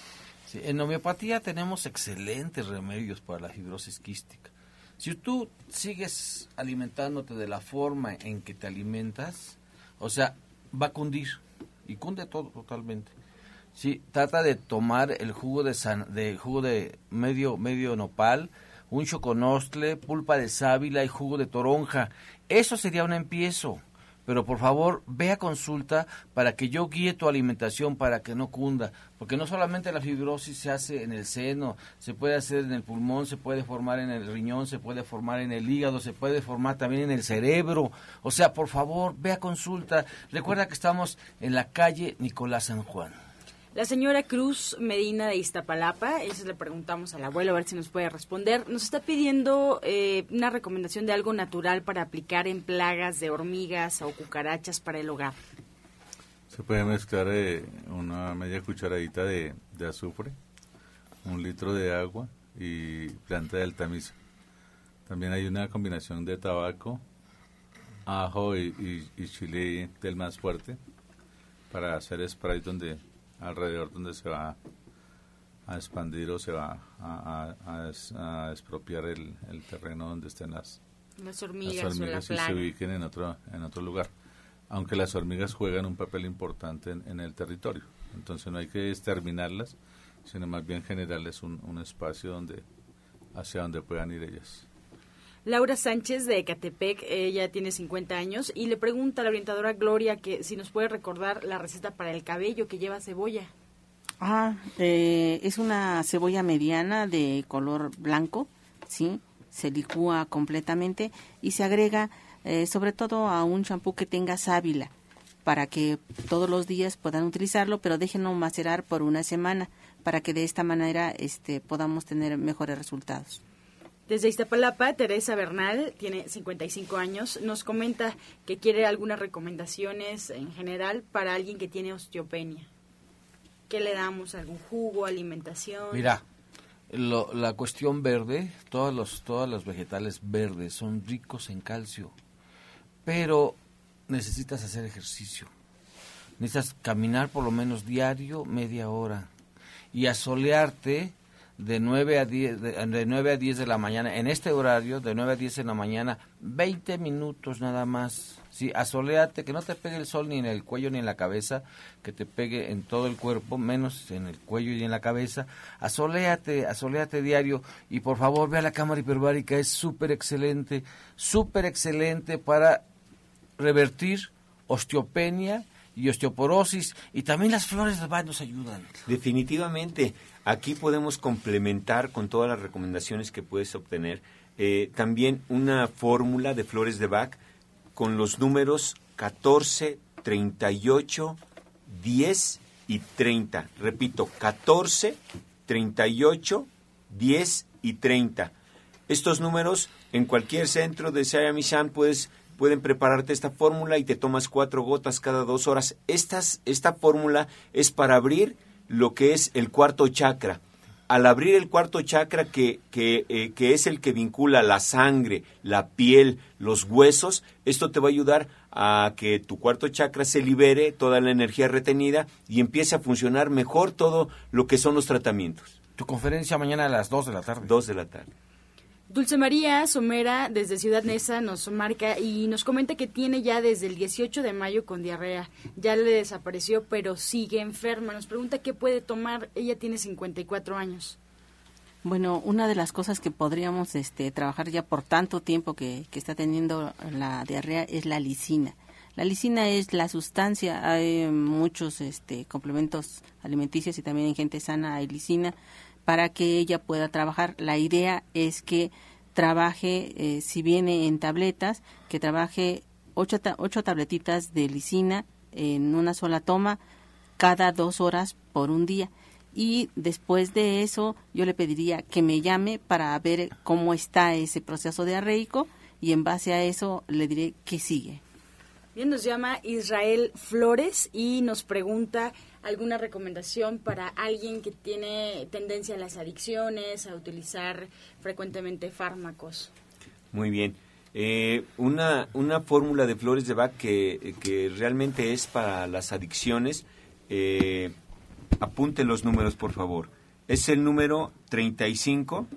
[SPEAKER 9] en homeopatía tenemos excelentes remedios para la fibrosis quística. Si tú sigues alimentándote de la forma en que te alimentas, o sea, va a cundir y cunde todo totalmente. Si trata de tomar el jugo de, de jugo de medio medio nopal, un choconostle, pulpa de sábila y jugo de toronja. Eso sería un empiezo. Pero por favor, ve a consulta para que yo guíe tu alimentación para que no cunda. Porque no solamente la fibrosis se hace en el seno, se puede hacer en el pulmón, se puede formar en el riñón, se puede formar en el hígado, se puede formar también en el cerebro. O sea, por favor, ve a consulta. Recuerda que estamos en la calle Nicolás San Juan.
[SPEAKER 2] La señora Cruz Medina de Iztapalapa, eso le preguntamos al abuelo a ver si nos puede responder, nos está pidiendo eh, una recomendación de algo natural para aplicar en plagas de hormigas o cucarachas para el hogar.
[SPEAKER 11] Se puede mezclar eh, una media cucharadita de, azufre, un litro de agua y planta del tamizo. También hay una combinación de tabaco, ajo y, y chile del más fuerte para hacer spray donde alrededor donde se va a expandir o se va a, expropiar el, terreno donde estén las,
[SPEAKER 2] las hormigas, y
[SPEAKER 11] se ubiquen en otro, en otro lugar. Aunque las hormigas juegan un papel importante en, el territorio. Entonces no hay que exterminarlas, sino más bien generarles un, un espacio donde hacia donde puedan ir ellas.
[SPEAKER 2] Laura Sánchez de Ecatepec, ella tiene 50 años y le pregunta a la orientadora Gloria que si nos puede recordar la receta para el cabello que lleva cebolla.
[SPEAKER 5] Ah, eh, es una cebolla mediana de color blanco, ¿sí? Se licúa completamente y se agrega eh, sobre todo a un champú que tenga sábila para que todos los días puedan utilizarlo, pero déjenlo macerar por una semana para que de esta manera este, podamos tener mejores resultados.
[SPEAKER 2] Desde Iztapalapa, Teresa Bernal, tiene 55 años, nos comenta que quiere algunas recomendaciones en general para alguien que tiene osteopenia. ¿Qué le damos? ¿Algún jugo, alimentación?
[SPEAKER 9] Mira, la cuestión verde, todos los, todos los vegetales verdes son ricos en calcio, pero necesitas hacer ejercicio. necesitas caminar por lo menos diario media hora y asolearte de 9 a 10 de, de 9 a 10 de la mañana en este horario de 9 a 10 de la mañana 20 minutos nada más. Sí asoleate que no te pegue el sol ni en el cuello ni en la cabeza que te pegue en todo el cuerpo menos en el cuello y en la cabeza. Asoleate asoleate diario y por favor ve a la cámara hiperbárica es súper excelente súper excelente para revertir osteopenia y osteoporosis y también las flores de Bach nos ayudan.
[SPEAKER 10] Definitivamente, aquí podemos complementar con todas las recomendaciones que puedes obtener eh, también una fórmula de flores de Bach con los números 14, 38, 10 y 30. Repito, 14, 38, 10 y 30. Estos números en cualquier centro de Sayamishan puedes pueden prepararte esta fórmula y te tomas cuatro gotas cada dos horas. Estas, esta fórmula es para abrir lo que es el cuarto chakra. Al abrir el cuarto chakra, que, que, eh, que es el que vincula la sangre, la piel, los huesos, esto te va a ayudar a que tu cuarto chakra se libere toda la energía retenida y empiece a funcionar mejor todo lo que son los tratamientos.
[SPEAKER 9] Tu conferencia mañana a las 2 de la tarde.
[SPEAKER 10] 2 de la tarde.
[SPEAKER 2] Dulce María Somera desde Ciudad Neza nos marca y nos comenta que tiene ya desde el 18 de mayo con diarrea. Ya le desapareció, pero sigue enferma. Nos pregunta qué puede tomar. Ella tiene 54 años.
[SPEAKER 5] Bueno, una de las cosas que podríamos este, trabajar ya por tanto tiempo que, que está teniendo la diarrea es la lisina. La lisina es la sustancia, hay muchos este, complementos alimenticios y también en gente sana hay lisina para que ella pueda trabajar. La idea es que trabaje, eh, si viene en tabletas, que trabaje ocho, ocho tabletitas de lisina en una sola toma cada dos horas por un día. Y después de eso, yo le pediría que me llame para ver cómo está ese proceso diarreico y en base a eso le diré qué sigue.
[SPEAKER 2] Bien, nos llama Israel Flores y nos pregunta alguna recomendación para alguien que tiene tendencia a las adicciones, a utilizar frecuentemente fármacos.
[SPEAKER 10] Muy bien. Eh, una, una fórmula de flores de Bach que, que realmente es para las adicciones. Eh, apunte los números, por favor. Es el número 35,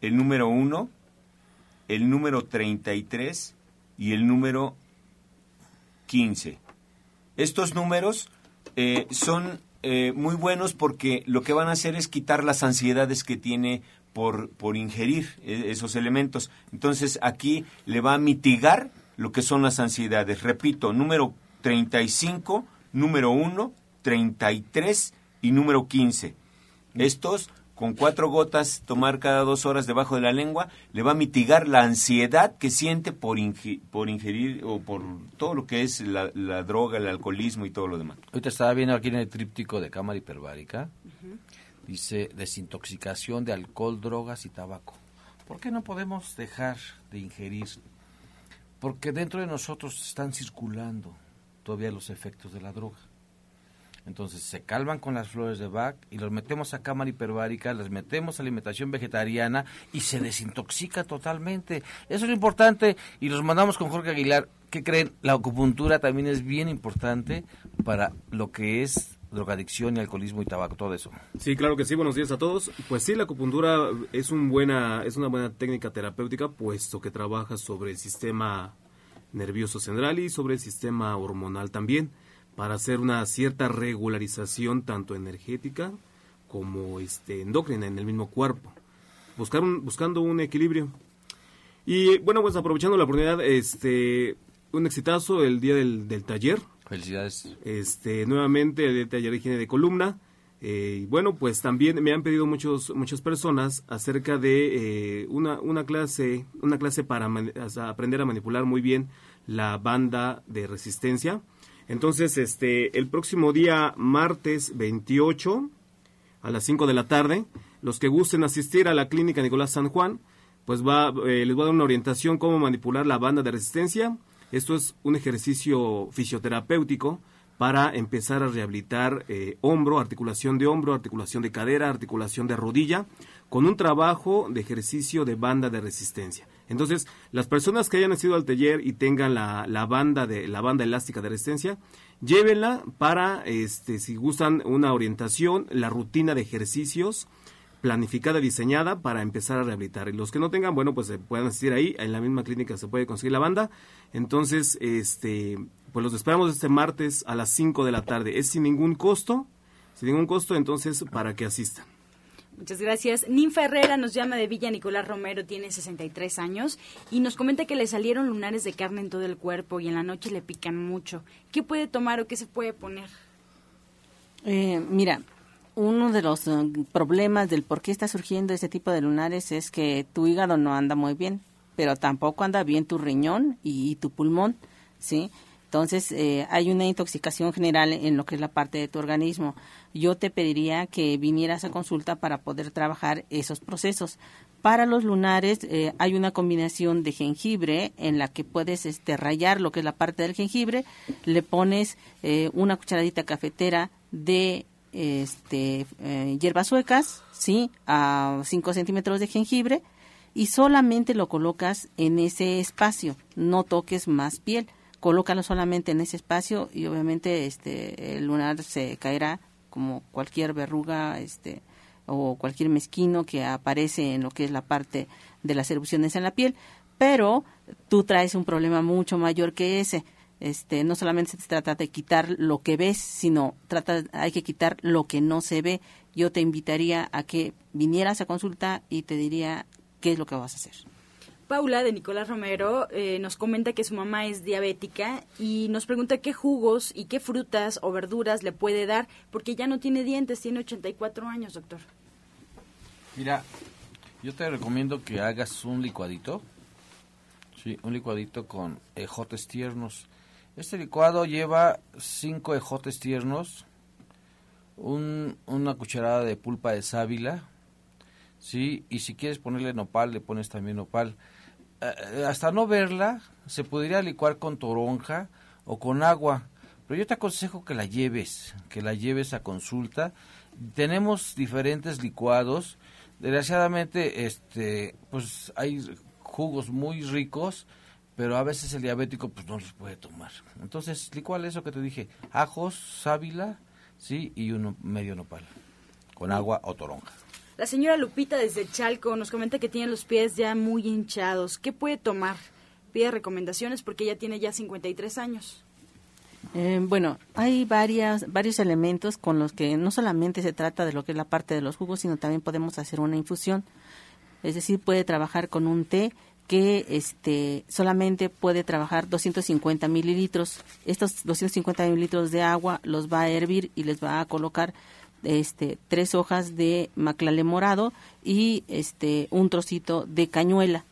[SPEAKER 10] el número 1, el número 33 y el número 15. Estos números eh, son eh, muy buenos porque lo que van a hacer es quitar las ansiedades que tiene por, por ingerir eh, esos elementos. Entonces aquí le va a mitigar lo que son las ansiedades. Repito, número 35, número 1, 33 y número 15. Estos con cuatro gotas tomar cada dos horas debajo de la lengua, le va a mitigar la ansiedad que siente por, por ingerir o por todo lo que es la, la, droga, el alcoholismo y todo lo demás.
[SPEAKER 9] Ahorita estaba viendo aquí en el tríptico de cámara hiperbárica, dice desintoxicación de alcohol, drogas y tabaco. ¿Por qué no podemos dejar de ingerir? Porque dentro de nosotros están circulando todavía los efectos de la droga. Entonces se calman con las flores de Bach y los metemos a cámara hiperbárica, las metemos a alimentación vegetariana y se desintoxica totalmente. Eso es lo importante y los mandamos con Jorge Aguilar. ¿Qué creen? La acupuntura también es bien importante para lo que es drogadicción y alcoholismo y tabaco, todo eso.
[SPEAKER 12] Sí, claro que sí. Buenos días a todos. Pues sí, la acupuntura es un buena es una buena técnica terapéutica puesto que trabaja sobre el sistema nervioso central y sobre el sistema hormonal también para hacer una cierta regularización tanto energética como este endocrina en el mismo cuerpo, buscar un, buscando un equilibrio. Y bueno, pues aprovechando la oportunidad, este un exitazo el día del, del taller.
[SPEAKER 9] Felicidades.
[SPEAKER 12] Este, nuevamente el taller de higiene de columna. Eh, y bueno, pues también me han pedido muchos, muchas personas acerca de eh, una, una clase, una clase para aprender a manipular muy bien la banda de resistencia entonces, este, el próximo día, martes 28, a las 5 de la tarde, los que gusten asistir a la clínica Nicolás San Juan, pues va, eh, les voy a dar una orientación cómo manipular la banda de resistencia. Esto es un ejercicio fisioterapéutico para empezar a rehabilitar eh, hombro, articulación de hombro, articulación de cadera, articulación de rodilla, con un trabajo de ejercicio de banda de resistencia. Entonces, las personas que hayan nacido al taller y tengan la, la banda de la banda elástica de resistencia, llévenla para, este, si gustan una orientación, la rutina de ejercicios planificada, diseñada para empezar a rehabilitar. Y los que no tengan, bueno, pues se pueden asistir ahí, en la misma clínica se puede conseguir la banda. Entonces, este, pues los esperamos este martes a las 5 de la tarde. Es sin ningún costo, sin ningún costo, entonces, para que asistan.
[SPEAKER 2] Muchas gracias. Ninfa Herrera nos llama de Villa Nicolás Romero, tiene 63 años y nos comenta que le salieron lunares de carne en todo el cuerpo y en la noche le pican mucho. ¿Qué puede tomar o qué se puede poner?
[SPEAKER 5] Eh, mira, uno de los eh, problemas del por qué está surgiendo este tipo de lunares es que tu hígado no anda muy bien, pero tampoco anda bien tu riñón y, tu pulmón, ¿sí? Entonces, eh, hay una intoxicación general en lo que es la parte de tu organismo. Yo te pediría que vinieras a consulta para poder trabajar esos procesos. Para los lunares eh, hay una combinación de jengibre en la que puedes este, rayar lo que es la parte del jengibre, le pones una cucharadita cafetera de este, eh, hierbas suecas, ¿sí? A 5 centímetros de jengibre y solamente lo colocas en ese espacio, no toques más piel, colócalo solamente en ese espacio y obviamente este, el lunar se caerá como cualquier verruga este, o cualquier mezquino que aparece en lo que es la parte de las erupciones en la piel, pero tú traes un problema mucho mayor que ese este, no solamente se trata de quitar lo que ves, sino trata, hay que quitar lo que no se ve. Yo te invitaría a que vinieras a consulta y te diría qué es lo que vas a hacer.
[SPEAKER 2] Paula de Nicolás Romero eh, nos comenta que su mamá es diabética y nos pregunta qué jugos y qué frutas o verduras le puede dar porque ya no tiene dientes, tiene 84 años, doctor.
[SPEAKER 9] Mira, yo te recomiendo que hagas un licuadito, sí, un licuadito con ejotes tiernos este licuado lleva cinco ejotes tiernos, una cucharada de pulpa de sábila, ¿sí? Y si quieres ponerle nopal, le pones también nopal. Eh, hasta no verla, se podría licuar con toronja o con agua, pero yo te aconsejo que la lleves, que la lleves a consulta. Tenemos diferentes licuados. Desgraciadamente, este, pues hay jugos muy ricos pero a veces el diabético pues no los puede tomar. Entonces, ¿cuál es eso que te dije? Ajos, sábila, sí, y uno medio nopal, con agua o toronja.
[SPEAKER 2] La señora Lupita desde Chalco nos comenta que tiene los pies ya muy hinchados. ¿Qué puede tomar? Pide recomendaciones porque ella tiene ya 53 años.
[SPEAKER 5] Eh, bueno, hay varias, varios elementos con los que no solamente se trata de lo que es la parte de los jugos, sino también podemos hacer una infusión. Es decir, puede trabajar con un té que este solamente puede trabajar 250 mililitros. Estos 250 mililitros de agua los va a hervir y les va a colocar este tres hojas de maclale morado y este un trocito de cañuela.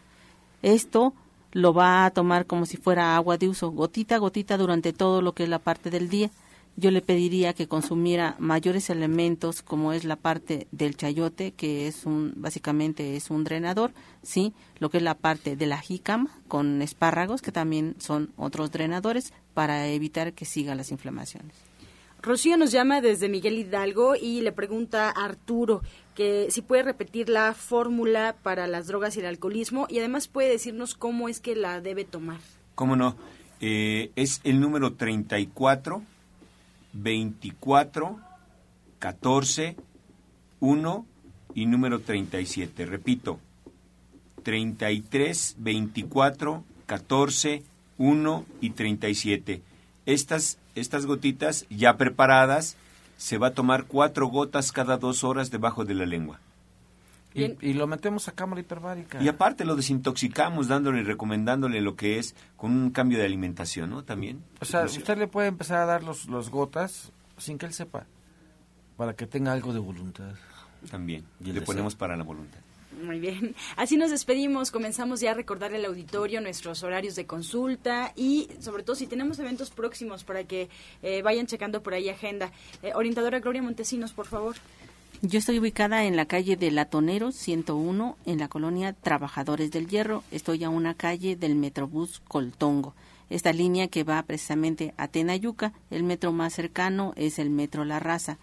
[SPEAKER 5] Esto lo va a tomar como si fuera agua de uso, gotita a gotita durante todo lo que es la parte del día. Yo le pediría que consumiera mayores elementos como es la parte del chayote que es un básicamente es un drenador sí lo que es la parte de la jícama con espárragos que también son otros drenadores para evitar que sigan las inflamaciones
[SPEAKER 2] Rocío nos llama desde Miguel Hidalgo y le pregunta a Arturo que si puede repetir la fórmula para las drogas y el alcoholismo y además puede decirnos cómo es que la debe tomar.
[SPEAKER 10] ¿Cómo no? Eh, es el número 34 24, 14, 1 y número 37. Repito, 33, 24, 14, 1 y 37. Estas, estas gotitas ya preparadas se va a tomar cuatro gotas cada dos horas debajo de la lengua.
[SPEAKER 9] Y, lo metemos a cámara hiperbárica.
[SPEAKER 10] Y aparte lo desintoxicamos dándole y recomendándole lo que es con un cambio de alimentación, ¿no? También.
[SPEAKER 9] O sea, usted le puede empezar a dar los, los gotas sin que él sepa, para que tenga algo de voluntad.
[SPEAKER 10] También, y le ponemos para la voluntad.
[SPEAKER 2] Muy bien. Así nos despedimos. Comenzamos ya a recordarle al auditorio nuestros horarios de consulta y sobre todo si tenemos eventos próximos para que eh, vayan checando por ahí agenda. Eh, orientadora Gloria Montesinos, por favor.
[SPEAKER 5] Yo estoy ubicada en la calle de Latonero 101 en la colonia Trabajadores del Hierro. Estoy a una calle del Metrobús Coltongo. Esta línea que va precisamente a Tenayuca, el metro más cercano es el metro La Raza.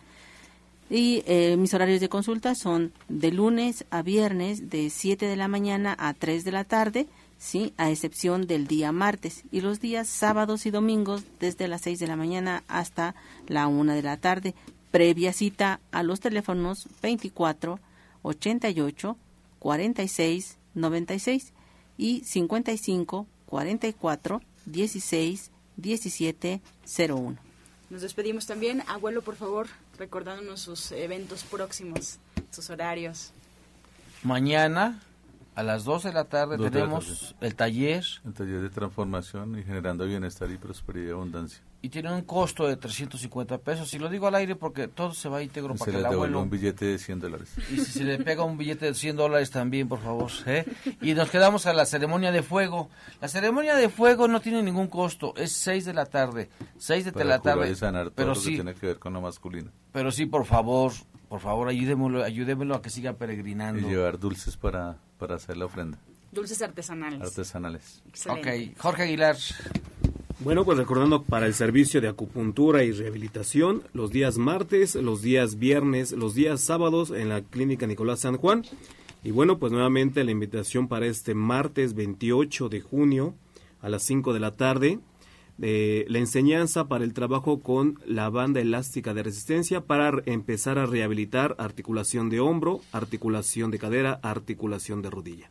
[SPEAKER 5] Y eh, mis horarios de consulta son de lunes a viernes de 7 de la mañana a 3 de la tarde sí, a excepción del día martes y los días sábados y domingos desde las 6 de la mañana hasta la 1 de la tarde, previa cita a los teléfonos 24 88 46 96 y 55 44 16 17 01.
[SPEAKER 2] Nos despedimos también. Abuelo, por favor, recordándonos sus eventos próximos, sus horarios.
[SPEAKER 9] Mañana a las 2 de la tarde
[SPEAKER 11] la
[SPEAKER 9] tenemos
[SPEAKER 11] tarde.
[SPEAKER 9] el taller
[SPEAKER 11] El taller de transformación y generando bienestar y prosperidad y abundancia.
[SPEAKER 9] Y tiene un costo de 350 pesos. Y lo digo al aire porque todo se va íntegro
[SPEAKER 11] Y
[SPEAKER 9] para
[SPEAKER 11] se
[SPEAKER 9] que el
[SPEAKER 11] devuelve
[SPEAKER 9] abuelo...
[SPEAKER 11] un billete de 100 dólares.
[SPEAKER 9] Y si se le pega un billete de 100 dólares también, por favor. ¿eh? Y nos quedamos a la ceremonia de fuego. La ceremonia de fuego no tiene ningún costo. Es 6 de la tarde. 6 de
[SPEAKER 11] Para
[SPEAKER 9] la tarde.
[SPEAKER 11] y sanar todo
[SPEAKER 9] Pero
[SPEAKER 11] lo que
[SPEAKER 9] sí,
[SPEAKER 11] tiene que ver con lo masculino.
[SPEAKER 9] pero sí, por favor, por favor, ayúdemelo, ayúdemelo a que siga
[SPEAKER 11] Y
[SPEAKER 9] peregrinando.
[SPEAKER 11] llevar dulces para, para hacer la ofrenda.
[SPEAKER 2] Dulces artesanales.
[SPEAKER 11] Artesanales.
[SPEAKER 2] Excelente.
[SPEAKER 9] Ok, Jorge Aguilar.
[SPEAKER 12] Bueno, pues recordando para el servicio de acupuntura y rehabilitación, los días martes, los días viernes, los días sábados en la Clínica Nicolás San Juan. Y bueno, pues nuevamente la invitación para este martes 28 de junio a las 5 de la tarde. de la enseñanza para el trabajo con la banda elástica de resistencia para empezar a rehabilitar articulación de hombro, articulación de cadera, articulación de rodilla.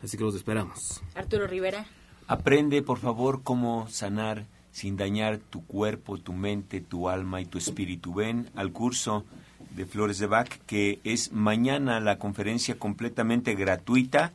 [SPEAKER 12] Así que los esperamos.
[SPEAKER 2] Arturo Rivera.
[SPEAKER 10] Aprende, por favor, cómo sanar sin dañar tu cuerpo, tu mente, tu alma y tu espíritu. Ven al curso de Flores de Bach, que es mañana la conferencia completamente gratuita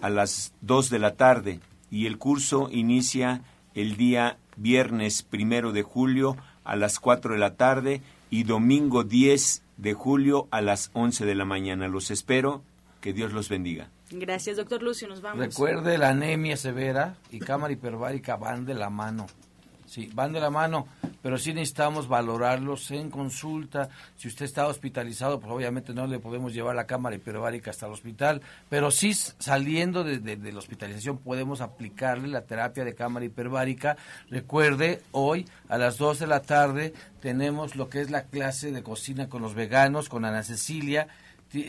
[SPEAKER 10] a las 2 de la tarde. Y el curso inicia el día viernes primero de julio a las 4 de la tarde y domingo 10 de julio a las 11 de la mañana. Los espero. Que Dios los bendiga.
[SPEAKER 2] Gracias, doctor Lucio. Nos vamos.
[SPEAKER 9] Recuerde, la anemia severa y cámara hiperbárica van de la mano. Sí, van de la mano, pero sí necesitamos valorarlos en consulta. Si usted está hospitalizado, pues obviamente no le podemos llevar la cámara hiperbárica hasta el hospital, pero sí saliendo de, de- la hospitalización podemos aplicarle la terapia de cámara hiperbárica. Recuerde, hoy a las 2 de la tarde tenemos lo que es la clase de cocina con los veganos, con Ana Cecilia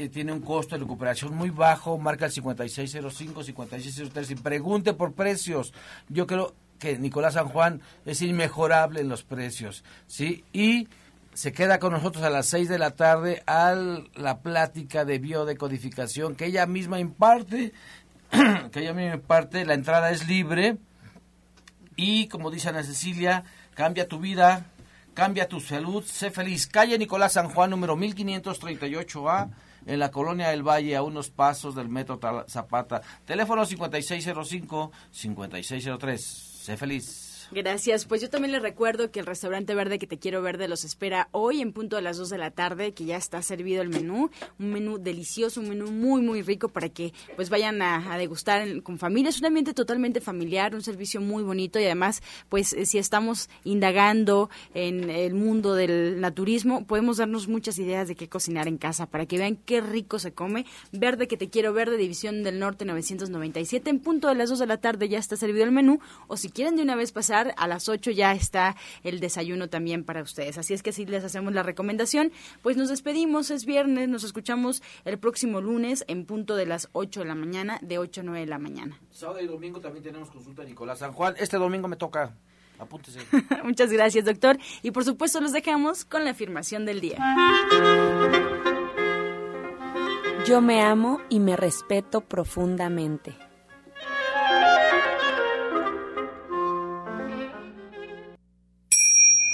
[SPEAKER 9] tiene un costo de recuperación muy bajo, marca el 5605, 5603 y pregunte por precios. Yo creo que Nicolás San Juan es inmejorable en los precios, ¿sí? Y se queda con nosotros a las 6 de la tarde a la plática de biodecodificación que ella misma imparte, que ella misma imparte, la entrada es libre y como dice Ana Cecilia, cambia tu vida, cambia tu salud, sé feliz. Calle Nicolás San Juan, número 1538A, en la colonia del Valle, a unos pasos del metro Zapata. Teléfono 5605-5603. Sé feliz.
[SPEAKER 2] Gracias. Pues yo también les recuerdo que el restaurante verde que te quiero verde los espera hoy en punto a las 2 de la tarde, que ya está servido el menú, un menú delicioso, un menú muy muy rico para que pues vayan a, degustar con familia. Es un ambiente totalmente familiar, un servicio muy bonito y además pues eh, si estamos indagando en el mundo del naturismo, podemos darnos muchas ideas de qué cocinar en casa para que vean qué rico se come. Verde que te quiero verde, División del Norte 997, en punto de las 2 de la tarde ya está servido el menú o si quieren de una vez pasar a las 8 ya está el desayuno también para ustedes. Así es que si les hacemos la recomendación, pues nos despedimos, es viernes, nos escuchamos el próximo lunes en punto de las 8 de la mañana, de 8 a 9 de la mañana.
[SPEAKER 9] Sábado y domingo también tenemos consulta de Nicolás San Juan. Este domingo me toca. Apúntese.
[SPEAKER 2] Muchas gracias, doctor. Y por supuesto los dejamos con la afirmación del día.
[SPEAKER 3] Yo me amo y me respeto profundamente.